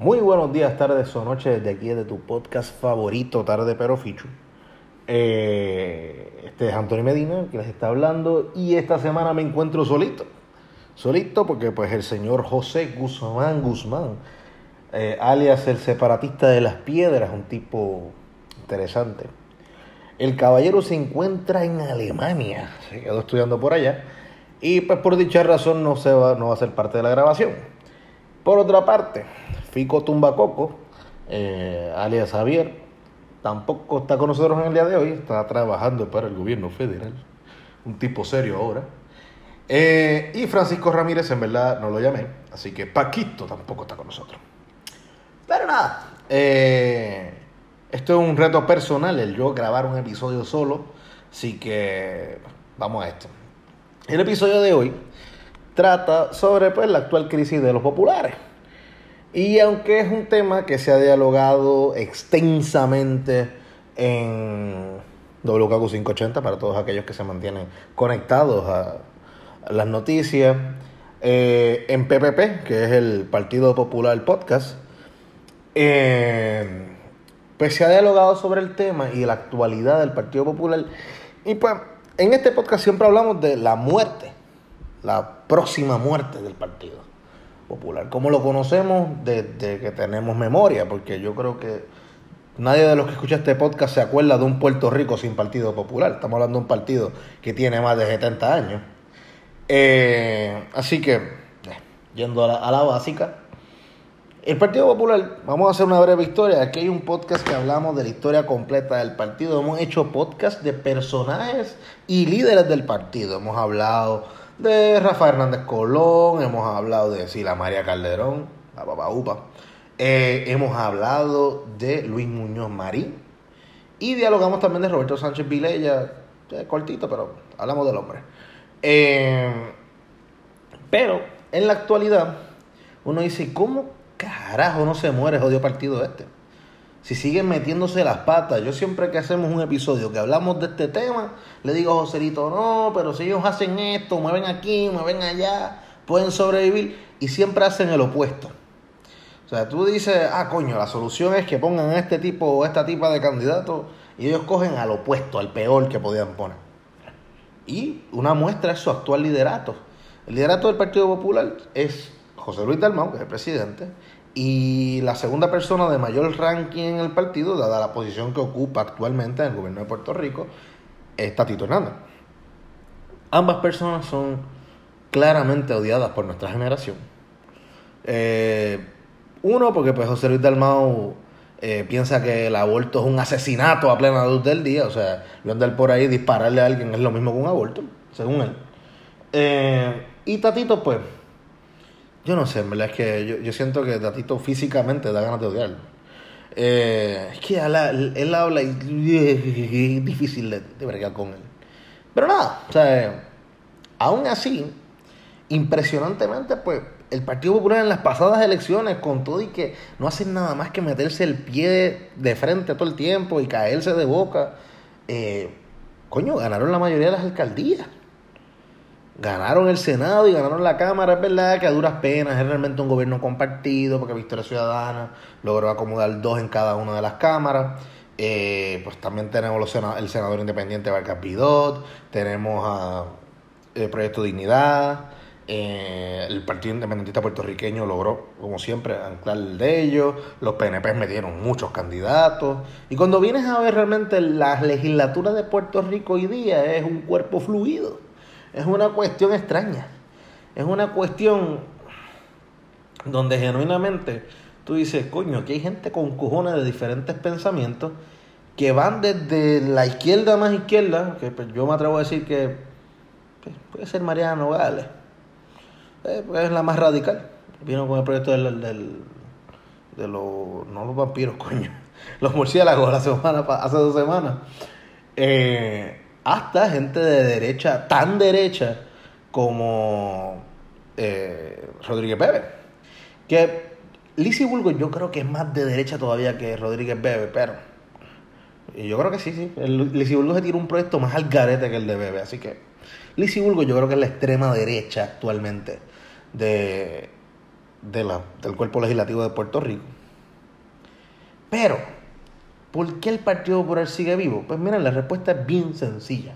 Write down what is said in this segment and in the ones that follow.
Muy buenos días, tardes o noches desde aquí de tu podcast favorito, Tarde Pero Fichu. Eh, este es Antonio Medina que les está hablando y esta semana me encuentro solito. Solito porque pues el señor José Guzmán Guzmán, eh, alias el separatista de las piedras, un tipo interesante. El caballero se encuentra en Alemania, se quedó estudiando por allá y pues por dicha razón no, se va, no va a ser parte de la grabación. Por otra parte, Fico Tumbacoco, eh, alias Javier, tampoco está con nosotros en el día de hoy, está trabajando para el gobierno federal, un tipo serio ahora. Eh, y Francisco Ramírez, en verdad, no lo llamé, así que Paquito tampoco está con nosotros. Pero nada, eh, esto es un reto personal, el yo grabar un episodio solo, así que vamos a esto. El episodio de hoy trata sobre pues, la actual crisis de los populares. Y aunque es un tema que se ha dialogado extensamente en WKQ 580 para todos aquellos que se mantienen conectados a, las noticias, eh, en PPP, que es el Partido Popular Podcast, eh, pues se ha dialogado sobre el tema y la actualidad del Partido Popular. Y pues en este podcast siempre hablamos de la muerte, la próxima muerte del Partido Popular. Como lo conocemos desde que tenemos memoria, porque yo creo que nadie de los que escucha este podcast se acuerda de un Puerto Rico sin Partido Popular. Estamos hablando de un partido que tiene más de 70 años. Eh, así que, yendo a la, básica, el Partido Popular, vamos a hacer una breve historia. Aquí hay un podcast que hablamos de la historia completa del partido. Hemos hecho podcast de personajes y líderes del partido. Hemos hablado de Rafael Hernández Colón, hemos hablado de Sila María Calderón, la papá upa. Eh, hemos hablado de Luis Muñoz Marín y dialogamos también de Roberto Sánchez Vilella, cortito, pero hablamos del hombre. Eh, pero en la actualidad, uno dice, ¿cómo carajo no se muere jodido partido este? Si siguen metiéndose las patas. Yo siempre que hacemos un episodio que hablamos de este tema, le digo a Joselito, no, pero si ellos hacen esto, mueven aquí, mueven allá, pueden sobrevivir y siempre hacen el opuesto. O sea, tú dices, ah, coño, la solución es que pongan a este tipo o esta tipa de candidato y ellos cogen al opuesto, al peor que podían poner. Y una muestra es su actual liderato. El liderato del Partido Popular es José Luis Dalmau, que es el presidente, y la segunda persona de mayor ranking en el partido, dada la posición que ocupa actualmente en el gobierno de Puerto Rico, es Tatito Hernández. Ambas personas son claramente odiadas por nuestra generación. Eh, uno, porque pues José Luis Dalmau eh, piensa que el aborto es un asesinato a plena luz del día, o sea, yo andar por ahí dispararle a alguien es lo mismo que un aborto, según él. Eh, y Tatito, pues, yo no sé, en verdad es que yo, siento que Tatito físicamente da ganas de odiarlo. Eh, es que él, habla y es difícil de, de con él. Pero nada, o sea, aún así, impresionantemente, pues el Partido Popular en las pasadas elecciones, con todo y que no hacen nada más que meterse el pie de frente todo el tiempo y caerse de boca, eh, coño, ganaron la mayoría de las alcaldías ganaron el Senado y ganaron la Cámara. Es verdad que a duras penas es realmente un gobierno compartido, porque Victoria Ciudadana logró acomodar dos en cada una de las cámaras. Eh, pues también tenemos los el senador independiente Vargas Bidot, tenemos a el eh, Proyecto Dignidad, eh, el Partido Independentista Puertorriqueño logró, como siempre, anclar de ellos, los PNP metieron muchos candidatos, y cuando vienes a ver realmente la legislatura de Puerto Rico hoy día es un cuerpo fluido es una cuestión extraña. Es una cuestión donde genuinamente tú dices, coño, aquí hay gente con cojones de diferentes pensamientos que van desde la izquierda más izquierda, que pues, yo me atrevo a decir que pues, puede ser Mariana Nogales, eh, pues, es la más radical. Vino con el proyecto del, de los, no los vampiros, coño, los murciélagos la semana, hace dos semanas. Eh, hasta gente de derecha, tan derecha como eh, Rodríguez Bebe. Que Lizzie Bulgo yo creo que es más de derecha todavía que Rodríguez Bebe, pero yo creo que sí, sí. Lizzie Bulgo se tiene un proyecto más al garete que el de Bebe, así que Lizzie Bulgo yo creo que es la extrema derecha actualmente de, de la, del cuerpo legislativo de Puerto Rico. Pero, ¿por qué el Partido Popular sigue vivo? Pues miren, la respuesta es bien sencilla.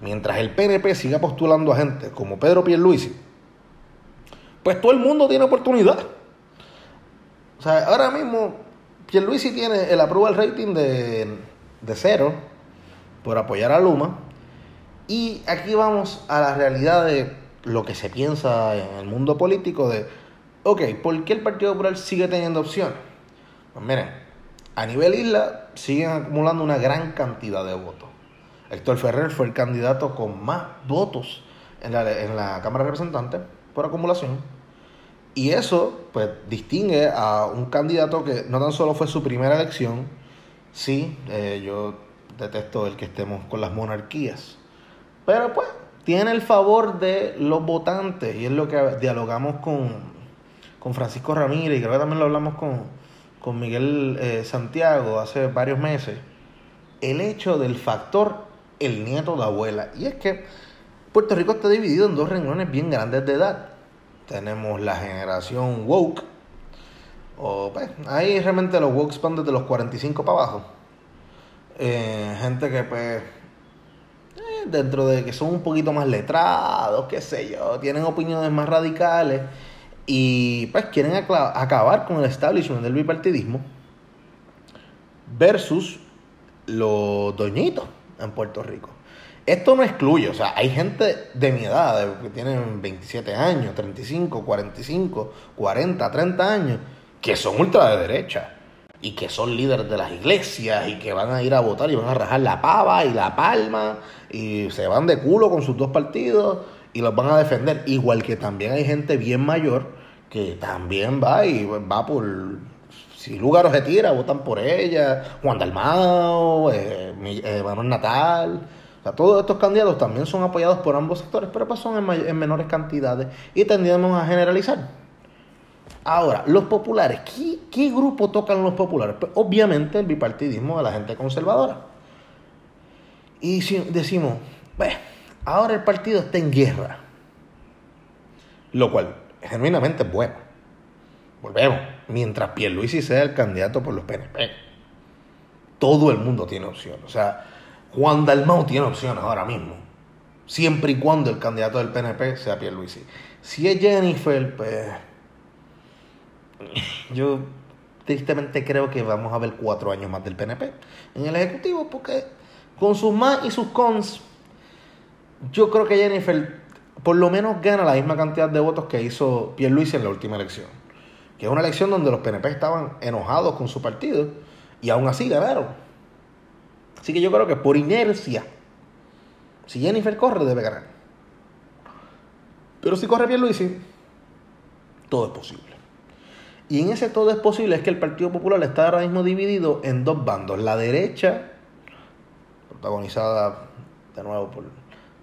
Mientras el PNP siga postulando a gente como Pedro Pierluisi, pues todo el mundo tiene oportunidad. O sea, ahora mismo Pierluisi tiene el approval rating de, de cero por apoyar a Luma. Y aquí vamos a la realidad de lo que se piensa en el mundo político de, ok, ¿por qué el Partido Popular sigue teniendo opciones? Pues miren, a nivel isla siguen acumulando una gran cantidad de votos. Héctor Ferrer fue el candidato con más votos en la, en la Cámara de Representantes por acumulación. Y eso, pues, distingue a un candidato que no tan solo fue su primera elección, sí, eh, yo detesto el que estemos con las monarquías, pero pues tiene el favor de los votantes y es lo que dialogamos con, con Francisco Ramírez y creo que también lo hablamos con, con Miguel eh, Santiago hace varios meses, el hecho del factor el nieto de abuela. Y es que Puerto Rico está dividido en dos renglones bien grandes de edad. Tenemos la generación woke, o pues, ahí realmente los woke van desde los 45 para abajo. Eh, gente que pues eh, dentro de que son un poquito más letrados, qué sé yo, tienen opiniones más radicales y pues quieren acabar con el establishment del bipartidismo versus los doñitos en Puerto Rico. Esto no excluye, o sea, hay gente de mi edad, que tienen 27 años, 35, 45, 40, 30 años, que son ultra de derecha y que son líderes de las iglesias y que van a ir a votar y van a rajar la pava y la palma y se van de culo con sus dos partidos y los van a defender. Igual que también hay gente bien mayor que también va y va por si Lugaro se tira, votan por ella, Juan Dalmao, eh, eh, Manuel Natal. O sea, todos estos candidatos también son apoyados por ambos sectores, pero pues son en, menores cantidades y tendríamos a generalizar. Ahora, los populares, ¿qué, grupo tocan los populares? Pues obviamente el bipartidismo de la gente conservadora. Y si decimos, pues, ahora el partido está en guerra, lo cual genuinamente es bueno. Volvemos mientras Pierluisi sea el candidato por los PNP. Todo el mundo tiene opciones. O sea, Juan Dalmau tiene opciones ahora mismo. Siempre y cuando el candidato del PNP sea Pierluisi. Si es Jennifer, pues. Yo tristemente creo que vamos a ver cuatro años más del PNP en el Ejecutivo, porque con sus más y sus cons, yo creo que Jennifer por lo menos gana la misma cantidad de votos que hizo Pierluisi en la última elección que es una elección donde los PNP estaban enojados con su partido y aún así ganaron. Así que yo creo que por inercia, si Jennifer corre, debe ganar. Pero si corre bien Luisi, todo es posible. Y en ese todo es posible es que el Partido Popular está ahora mismo dividido en dos bandos. La derecha, protagonizada de nuevo por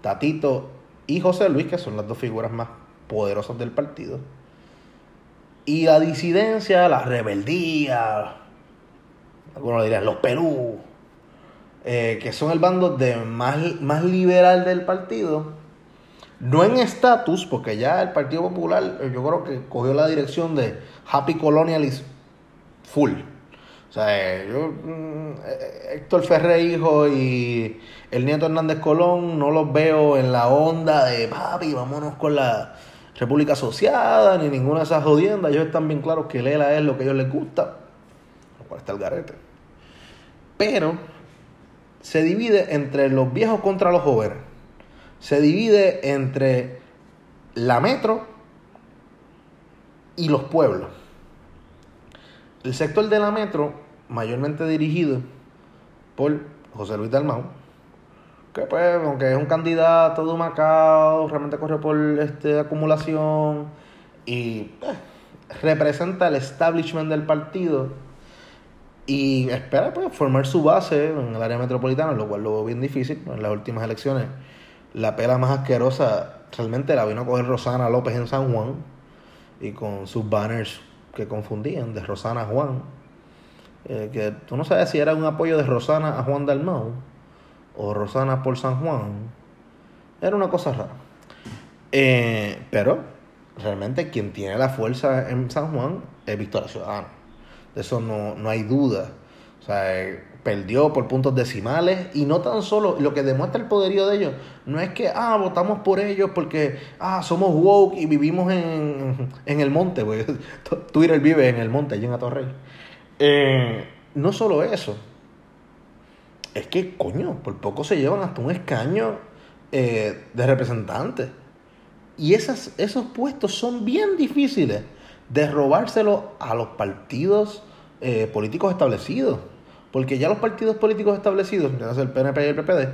Tatito y José Luis, que son las dos figuras más poderosas del partido y la disidencia, la rebeldía, algunos dirían los Perú, eh, que son el bando de más, más liberal del partido, no en estatus, porque ya el Partido Popular eh, yo creo que cogió la dirección de Happy Colonialism full. O sea, eh, yo, mm, Héctor Ferrer hijo y el nieto Hernández Colón no los veo en la onda de papi, vámonos con la República Asociada, ni ninguna de esas jodiendas. Ellos están bien claros que Lela es lo que a ellos les gusta, lo cual está el garete. Pero se divide entre los viejos contra los jóvenes. Se divide entre la metro y los pueblos. El sector de la metro, mayormente dirigido por José Luis Dalmau, que pues, aunque es un candidato de Macao, realmente corre por este, acumulación y eh, representa el establishment del partido y espera pues, formar su base en el área metropolitana, lo cual lo veo bien difícil. En las últimas elecciones, la pela más asquerosa realmente la vino a coger Rosana López en San Juan y con sus banners que confundían de Rosana a Juan. Eh, que tú no sabes si era un apoyo de Rosana a Juan Dalmau o Rosana por San Juan, era una cosa rara. Eh, pero realmente quien tiene la fuerza en San Juan es Victoria Ciudadana. De eso no, no hay duda. O sea, eh, perdió por puntos decimales y no tan solo lo que demuestra el poderío de ellos no es que ah votamos por ellos porque ah somos woke y vivimos en, en el monte Twitter vive en el monte allí en Atorrey. Eh, no solo eso es que coño por poco se llevan hasta un escaño eh, de representantes y esas, esos puestos son bien difíciles de robárselo a los partidos eh, políticos establecidos porque ya los partidos políticos establecidos, el PNP y el PPD,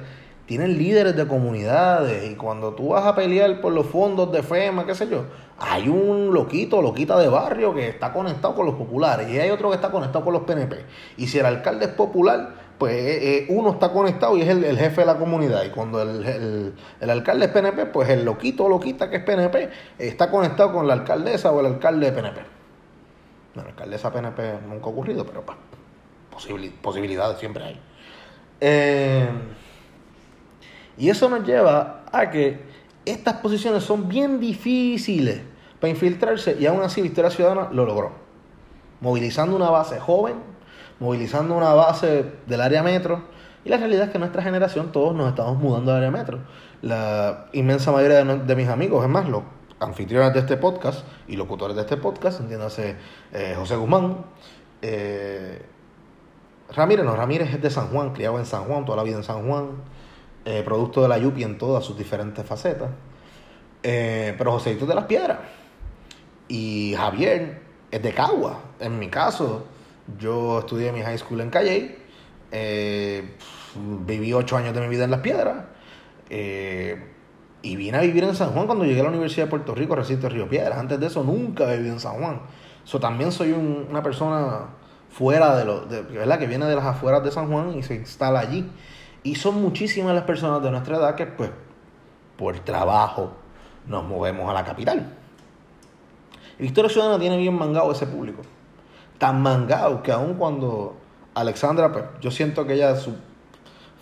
tienen líderes de comunidades y cuando tú vas a pelear por los fondos de FEMA, qué sé yo, hay un loquito, loquita de barrio que está conectado con los populares y hay otro que está conectado con los PNP. Y si el alcalde es popular, pues eh, eh, uno está conectado y es el, jefe de la comunidad. Y cuando el, alcalde es PNP, pues el loquito o loquita que es PNP está conectado con la alcaldesa o el alcalde de PNP. Bueno, alcaldesa PNP nunca ha ocurrido, pero pa posibilidades siempre hay. Eh, y eso nos lleva a que estas posiciones son bien difíciles para infiltrarse y aún así Victoria Ciudadana lo logró. Movilizando una base joven, movilizando una base del área metro. Y la realidad es que nuestra generación todos nos estamos mudando al área metro. La inmensa mayoría de, mis amigos, es más, los anfitriones de este podcast y locutores de este podcast, entiéndase eh, José Guzmán, eh, Ramírez no, Ramírez es de San Juan, criado en San Juan, toda la vida en San Juan, eh, producto de la Yupi en todas sus diferentes facetas. Eh, pero Joséito es de las Piedras. Y Javier es de Cagua. En mi caso, yo estudié mi high school en Calle. Eh, viví ocho años de mi vida en Las Piedras. y vine a vivir en San Juan cuando llegué a la Universidad de Puerto Rico, recinto de Río Piedras. Antes de eso nunca vivido en San Juan. So, también soy una persona fuera de lo, de, ¿verdad? Que viene de las afueras de San Juan y se instala allí. Y son muchísimas las personas de nuestra edad que, pues, por trabajo nos movemos a la capital. Victoria Ciudadana tiene bien mangado ese público. Tan mangado que aun cuando Alexandra, pues, yo siento que ella, su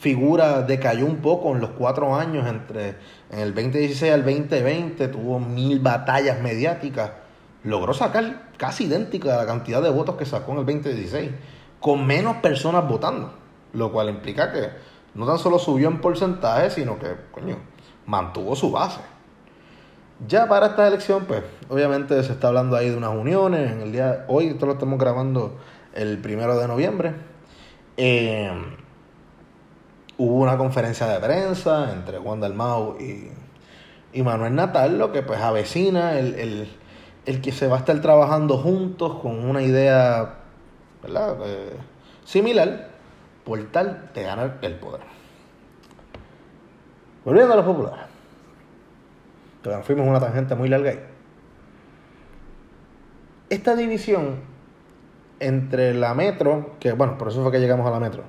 figura decayó un poco en los cuatro años entre en el 2016 al 2020, tuvo mil batallas mediáticas logró sacar casi idéntica a la cantidad de votos que sacó en el 2016, con menos personas votando, lo cual implica que no tan solo subió en porcentaje, sino que, coño, mantuvo su base. Ya para esta elección, pues, obviamente se está hablando ahí de unas uniones. En el día hoy, esto lo estamos grabando el primero de noviembre. Eh, hubo una conferencia de prensa entre Juan Dalmau y, y Manuel Natal, lo que pues avecina el el que se va a estar trabajando juntos con una idea ¿verdad? Eh, similar por tal de ganar el poder. Volviendo a los populares. Pero fuimos una tangente muy larga ahí. Esta división entre la metro, que bueno, por eso fue que llegamos a la metro,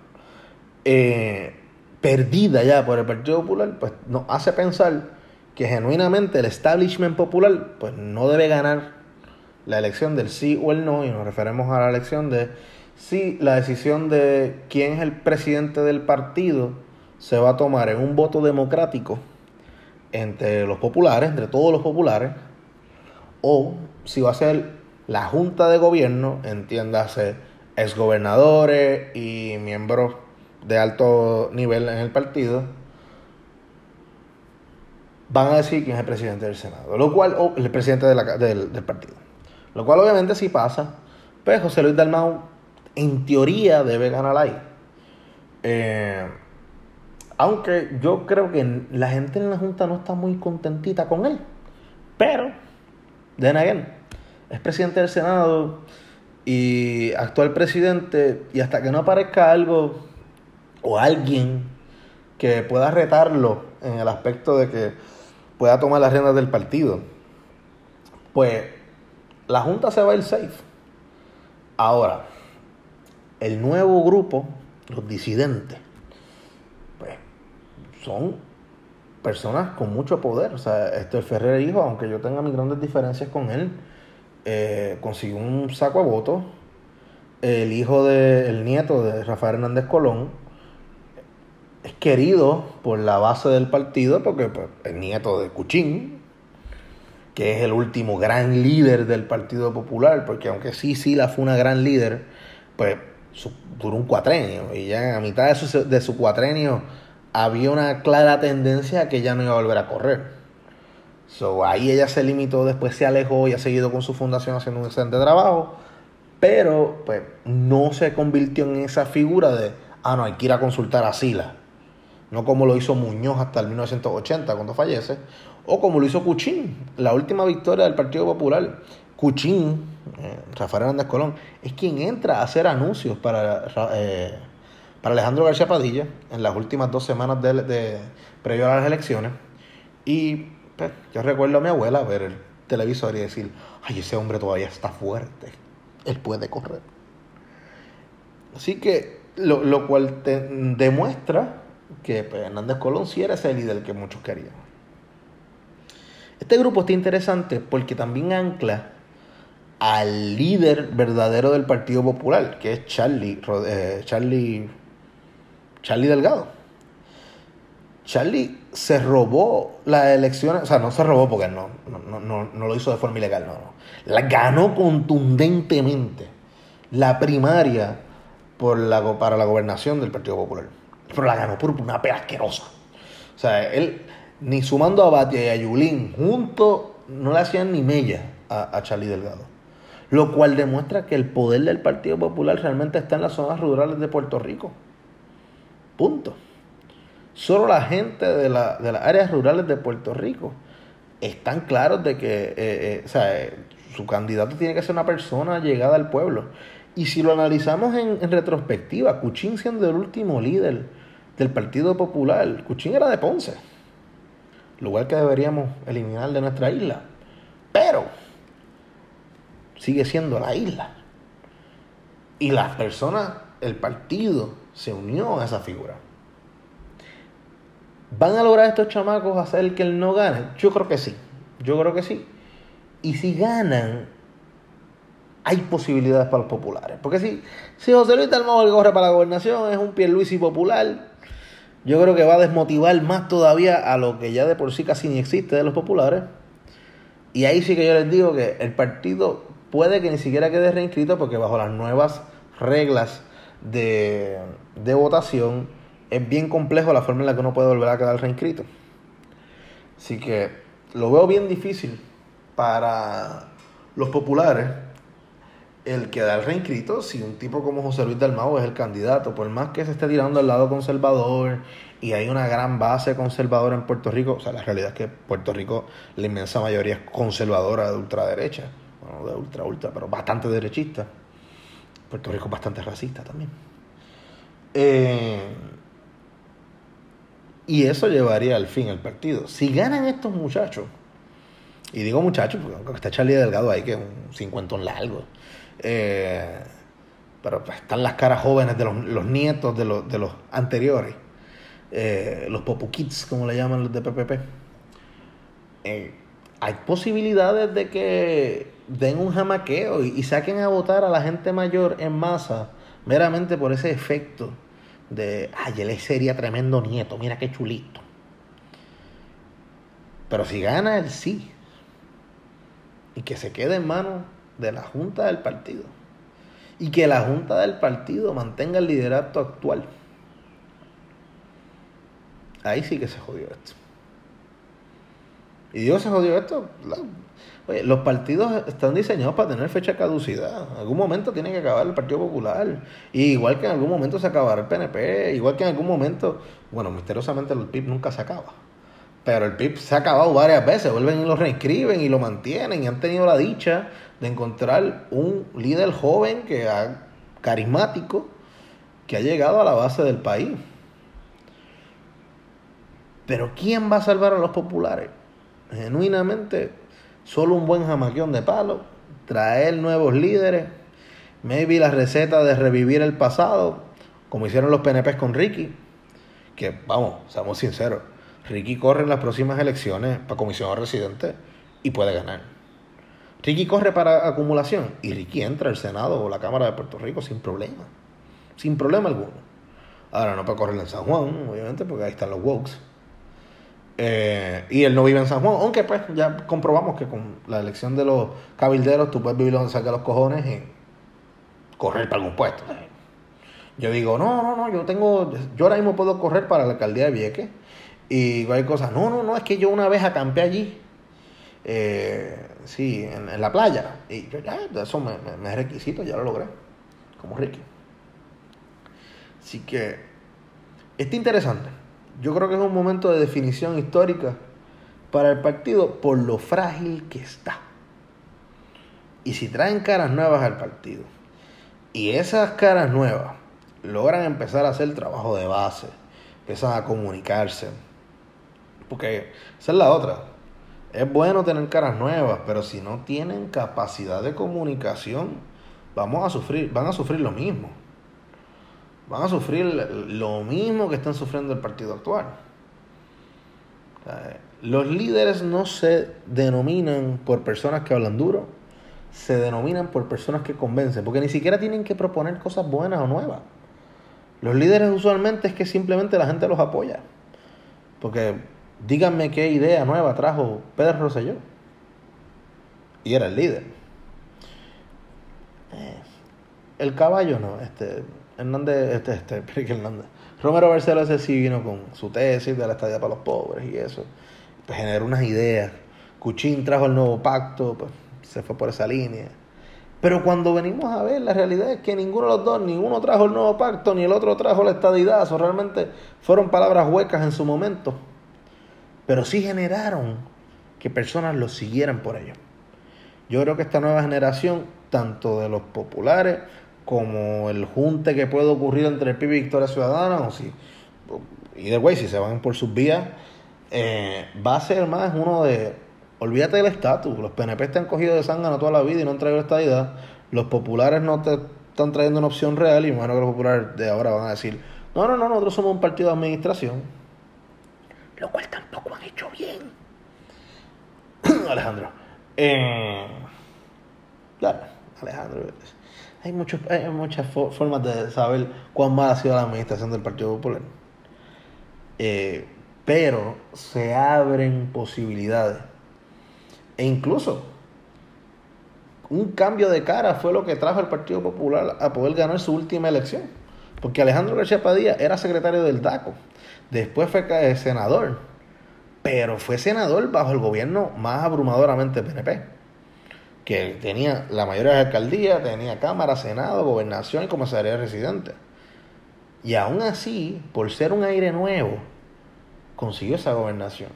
eh, perdida ya por el Partido Popular, pues nos hace pensar que genuinamente el establishment popular pues no debe ganar la elección del sí o el no y nos referemos a la elección de si la decisión de quién es el presidente del partido se va a tomar en un voto democrático entre los populares, entre todos los populares, o si va a ser la junta de gobierno, entiéndase, exgobernadores y miembros de alto nivel en el partido, van a decir quién es el presidente del Senado, lo cual, o el presidente del, partido. Lo cual obviamente si pasa, pues José Luis Dalmau en teoría debe ganar ahí. Eh, aunque yo creo que la gente en la Junta no está muy contentita con él. Pero, de again, es presidente del Senado y actual presidente, y hasta que no aparezca algo o alguien que pueda retarlo en el aspecto de que pueda tomar las riendas del partido, pues la Junta se va a ir safe. Ahora, el nuevo grupo, los disidentes, pues son personas con mucho poder. O sea, este Ferrer hijo, aunque yo tenga mis grandes diferencias con él, eh, consiguió un saco de votos. El hijo del nieto de Rafael Hernández Colón es querido por la base del partido porque pues, el nieto de Cuchín. que es el último gran líder del Partido Popular, porque aunque sí, sí, fue una gran líder, pues duró un cuatrenio, y ya a mitad de su, de su cuatrenio había una clara tendencia a que ella no iba a volver a correr. So, ahí ella se limitó, después se alejó y ha seguido con su fundación haciendo un excelente trabajo, pero pues no se convirtió en esa figura de, ah, no, hay que ir a consultar a Sila. No como lo hizo Muñoz hasta el 1980 cuando fallece, o como lo hizo Cuchín, la última victoria del Partido Popular. Cuchín, eh, Rafael Hernández Colón, es quien entra a hacer anuncios para... Eh, para Alejandro García Padilla en las últimas dos semanas de, de previo a las elecciones. Y pues, yo recuerdo a mi abuela ver el televisor y decir, ay, ese hombre todavía está fuerte, él puede correr. Así que lo, cual te demuestra que pues, Hernández Colón sí era ese líder que muchos querían. Este grupo está interesante porque también ancla al líder verdadero del Partido Popular, que es Charlie, eh, Charlie Charlie Delgado. Charlie se robó las elecciones, o sea, no se robó porque no, no, lo hizo de forma ilegal, no, no. La ganó contundentemente la primaria por la, para la gobernación del Partido Popular. Pero la ganó por una pera asquerosa. O sea, él, ni sumando a Batia y a Yulín, juntos no le hacían ni mella a, a Charlie Delgado. Lo cual demuestra que el poder del Partido Popular realmente está en las zonas rurales de Puerto Rico. Punto. Solo la gente de, las áreas rurales de Puerto Rico están claros de que eh, eh, eh, su candidato tiene que ser una persona llegada al pueblo. Y si lo analizamos en, retrospectiva, Cuchín siendo el último líder del Partido Popular, Cuchín era de Ponce, lugar que deberíamos eliminar de nuestra isla. Pero sigue siendo la isla. Y las personas, el partido, se unió a esa figura. ¿Van a lograr estos chamacos hacer que él no gane? Yo creo que sí. Yo creo que sí. Y si ganan, hay posibilidades para los populares. Porque si, si José Luis Dalmau corre para la gobernación es un Pierluisi popular, yo creo que va a desmotivar más todavía a lo que ya de por sí casi ni existe de los populares. Y ahí sí que yo les digo que el partido puede que ni siquiera quede reinscrito porque bajo las nuevas reglas de, de votación, es bien complejo la forma en la que uno puede volver a quedar reinscrito. Así que lo veo bien difícil para los populares el quedar reinscrito si un tipo como José Luis Dalmau es el candidato, por más que se esté tirando al lado conservador y hay una gran base conservadora en Puerto Rico, o sea, la realidad es que Puerto Rico, la inmensa mayoría es conservadora de ultraderecha, bueno, de ultra ultra, pero bastante derechista. Puerto Rico es bastante racista también. Eh, y eso llevaría al fin el partido. Si ganan estos muchachos, y digo muchachos porque está Charlie Delgado ahí, que es un cincuentón largo, eh, pero pues, están las caras jóvenes de los, nietos de los, de los anteriores, eh, los Popu Kids, como le llaman los de PPP. hay posibilidades de que den un jamaqueo y, saquen a votar a la gente mayor en masa meramente por ese efecto de, ay, él sería tremendo nieto, mira qué chulito. Pero si gana él sí. Y que se quede en manos de la Junta del Partido. Y que la Junta del Partido mantenga el liderato actual. Ahí sí que se jodió esto. Y Dios se jodió esto. Los partidos están diseñados para tener fecha de caducidad. En algún momento tiene que acabar el Partido Popular. Igual que en algún momento se acabará el PNP. Igual que en algún momento, bueno, misteriosamente el PIB nunca se acaba. Pero el PIB se ha acabado varias veces. Vuelven y lo reescriben y lo mantienen. Y han tenido la dicha de encontrar un líder joven, que ha, carismático, que ha llegado a la base del país. Pero ¿quién va a salvar a los populares? Genuinamente solo un buen jamaquión de palo, traer nuevos líderes, maybe la receta de revivir el pasado, como hicieron los PNPs con Ricky, que vamos, seamos sinceros, Ricky corre en las próximas elecciones para comisionado residente y puede ganar. Ricky corre para acumulación y Ricky entra al Senado o la Cámara de Puerto Rico sin problema, sin problema alguno. Ahora no puede correr en San Juan, obviamente, porque ahí están los Wokes. Eh, y él no vive en San Juan, aunque pues ya comprobamos que con la elección de los cabilderos tú puedes vivir donde salga los cojones y correr para algún puesto. Yo digo, no, no, no, yo tengo, yo ahora mismo puedo correr para la alcaldía de Vieques y hay cosas, no, no, no, es que yo una vez acampé allí, eh, sí, en, la playa, y yo ya, eso me, me es requisito, ya lo logré, como Ricky. Así que, está interesante. Yo creo que es un momento de definición histórica para el partido por lo frágil que está. Y si traen caras nuevas al partido, y esas caras nuevas logran empezar a hacer trabajo de base, empiezan a comunicarse, porque esa es la otra. Es bueno tener caras nuevas, pero si no tienen capacidad de comunicación, vamos a sufrir, van a sufrir lo mismo van a sufrir lo mismo que están sufriendo el partido actual. Los líderes no se denominan por personas que hablan duro, se denominan por personas que convencen, porque ni siquiera tienen que proponer cosas buenas o nuevas. Los líderes usualmente es que simplemente la gente los apoya. Porque díganme qué idea nueva trajo Pedro Rosselló. Y era el líder. Eh, el caballo no, este Hernández, este, este, Hernández. Romero Barceló ese sí vino con su tesis de la estadía para los pobres y eso. Pues generó unas ideas. Cuchín trajo el nuevo pacto, pues se fue por esa línea. Pero cuando venimos a ver, la realidad es que ninguno de los dos, ni uno trajo el nuevo pacto, ni el otro trajo la estadidad. Eso realmente fueron palabras huecas en su momento. Pero sí generaron que personas los siguieran por ello. Yo creo que esta nueva generación, tanto de los populares como el junte que puede ocurrir entre el PIB y Victoria Ciudadana, o si, y de güey, si se van por sus vías, eh, va a ser más uno de, olvídate del estatus, los PNP te han cogido de sangre toda la vida y no han traído estadidad, los populares no te están trayendo una opción real y bueno que los populares de ahora van a decir, no, no, no, nosotros somos un partido de administración, lo cual tampoco han hecho bien. Alejandro. Eh, claro, Alejandro hay, hay muchas formas de saber cuán mal ha sido la administración del Partido Popular. Eh, pero se abren posibilidades. E incluso un cambio de cara fue lo que trajo al Partido Popular a poder ganar su última elección. Porque Alejandro García Padilla era secretario del DACO, después fue senador, pero fue senador bajo el gobierno más abrumadoramente PNP que tenía la mayoría de las alcaldías, tenía Cámara, Senado, Gobernación y Comisaría Residente. Y aún así, por ser un aire nuevo, consiguió esa gobernación.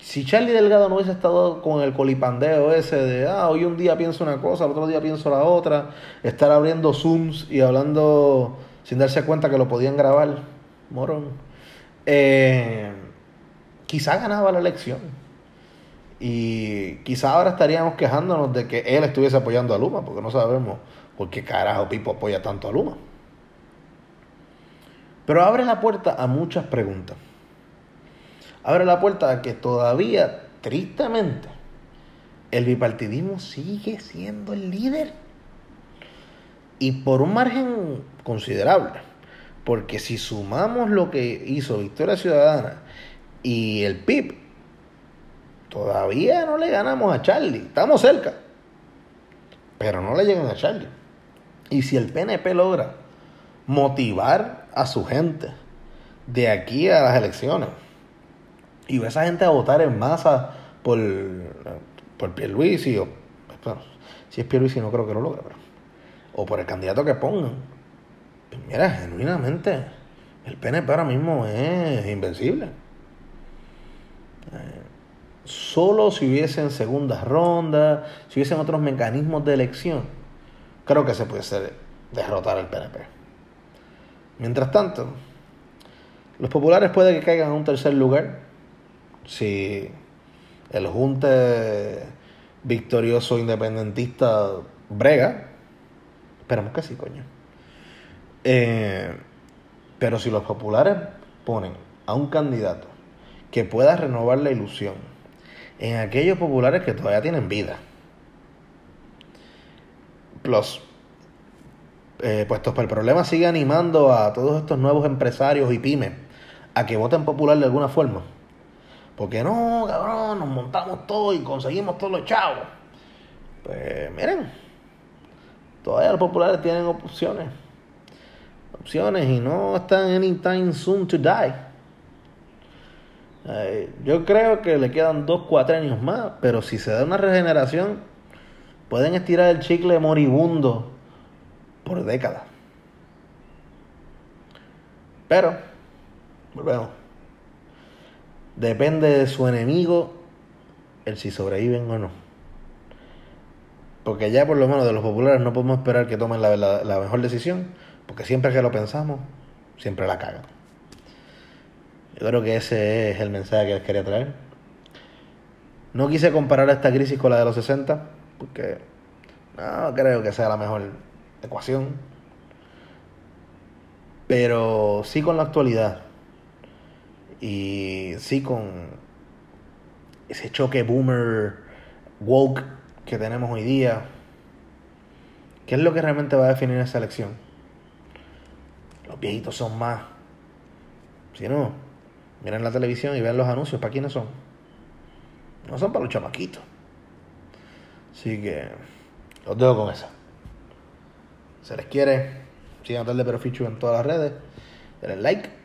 Si Charlie Delgado no hubiese estado con el colipandeo ese de, ah, hoy un día pienso una cosa, el otro día pienso la otra, estar abriendo Zooms y hablando sin darse cuenta que lo podían grabar, morón, eh, quizá ganaba la elección y quizá ahora estaríamos quejándonos de que él estuviese apoyando a Luma, porque no sabemos por qué carajo Pipo apoya tanto a Luma. Pero abre la puerta a muchas preguntas. Abre la puerta a que todavía, tristemente, el bipartidismo sigue siendo el líder. Y por un margen considerable. Porque si sumamos lo que hizo Victoria Ciudadana y el PIB, Todavía no le ganamos a Charlie. Estamos cerca. Pero no le llegan a Charlie. Y si el PNP logra motivar a su gente de aquí a las elecciones y ve a esa gente a votar en masa por, por Pierluisi o si es Pierluisi no creo que lo logre, pero, o por el candidato que pongan. Pues mira, genuinamente el PNP ahora mismo es invencible. Eh, Solo si hubiesen segundas rondas, si hubiesen otros mecanismos de elección, creo que se puede derrotar al PNP. Mientras tanto, los populares puede que caigan a un tercer lugar si el junte victorioso independentista brega. Esperemos que sí, coño. Eh, pero si los populares ponen a un candidato que pueda renovar la ilusión, en aquellos populares que todavía tienen vida. Plus, eh, puestos por el problema sigue animando a todos estos nuevos empresarios y pymes a que voten popular de alguna forma. Porque no, cabrón, nos montamos todo y conseguimos todos los chavos. Pues miren, todavía los populares tienen opciones. Opciones y no están anytime soon to die. Eh, yo creo que le quedan dos, cuatro años más, pero si se da una regeneración, pueden estirar el chicle moribundo por décadas. Pero, volvemos. Depende de su enemigo el si sobreviven o no. Porque ya por lo menos de los populares no podemos esperar que tomen la, la mejor decisión, porque siempre que lo pensamos, siempre la cagan. Yo creo que ese es el mensaje que les quería traer. No quise comparar esta crisis con la de los 60, porque no creo que sea la mejor ecuación. Pero sí con la actualidad. Y sí con ese choque boomer woke que tenemos hoy día. ¿Qué es lo que realmente va a definir esa elección? Los viejitos son más. Si no, miren la televisión y vean los anuncios. ¿Para quiénes son? No son para los chamaquitos. Así que los dejo con eso. Se les quiere. Sigan a Tarde Pero en todas las redes. Denle like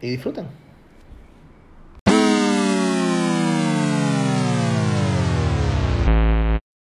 y disfruten.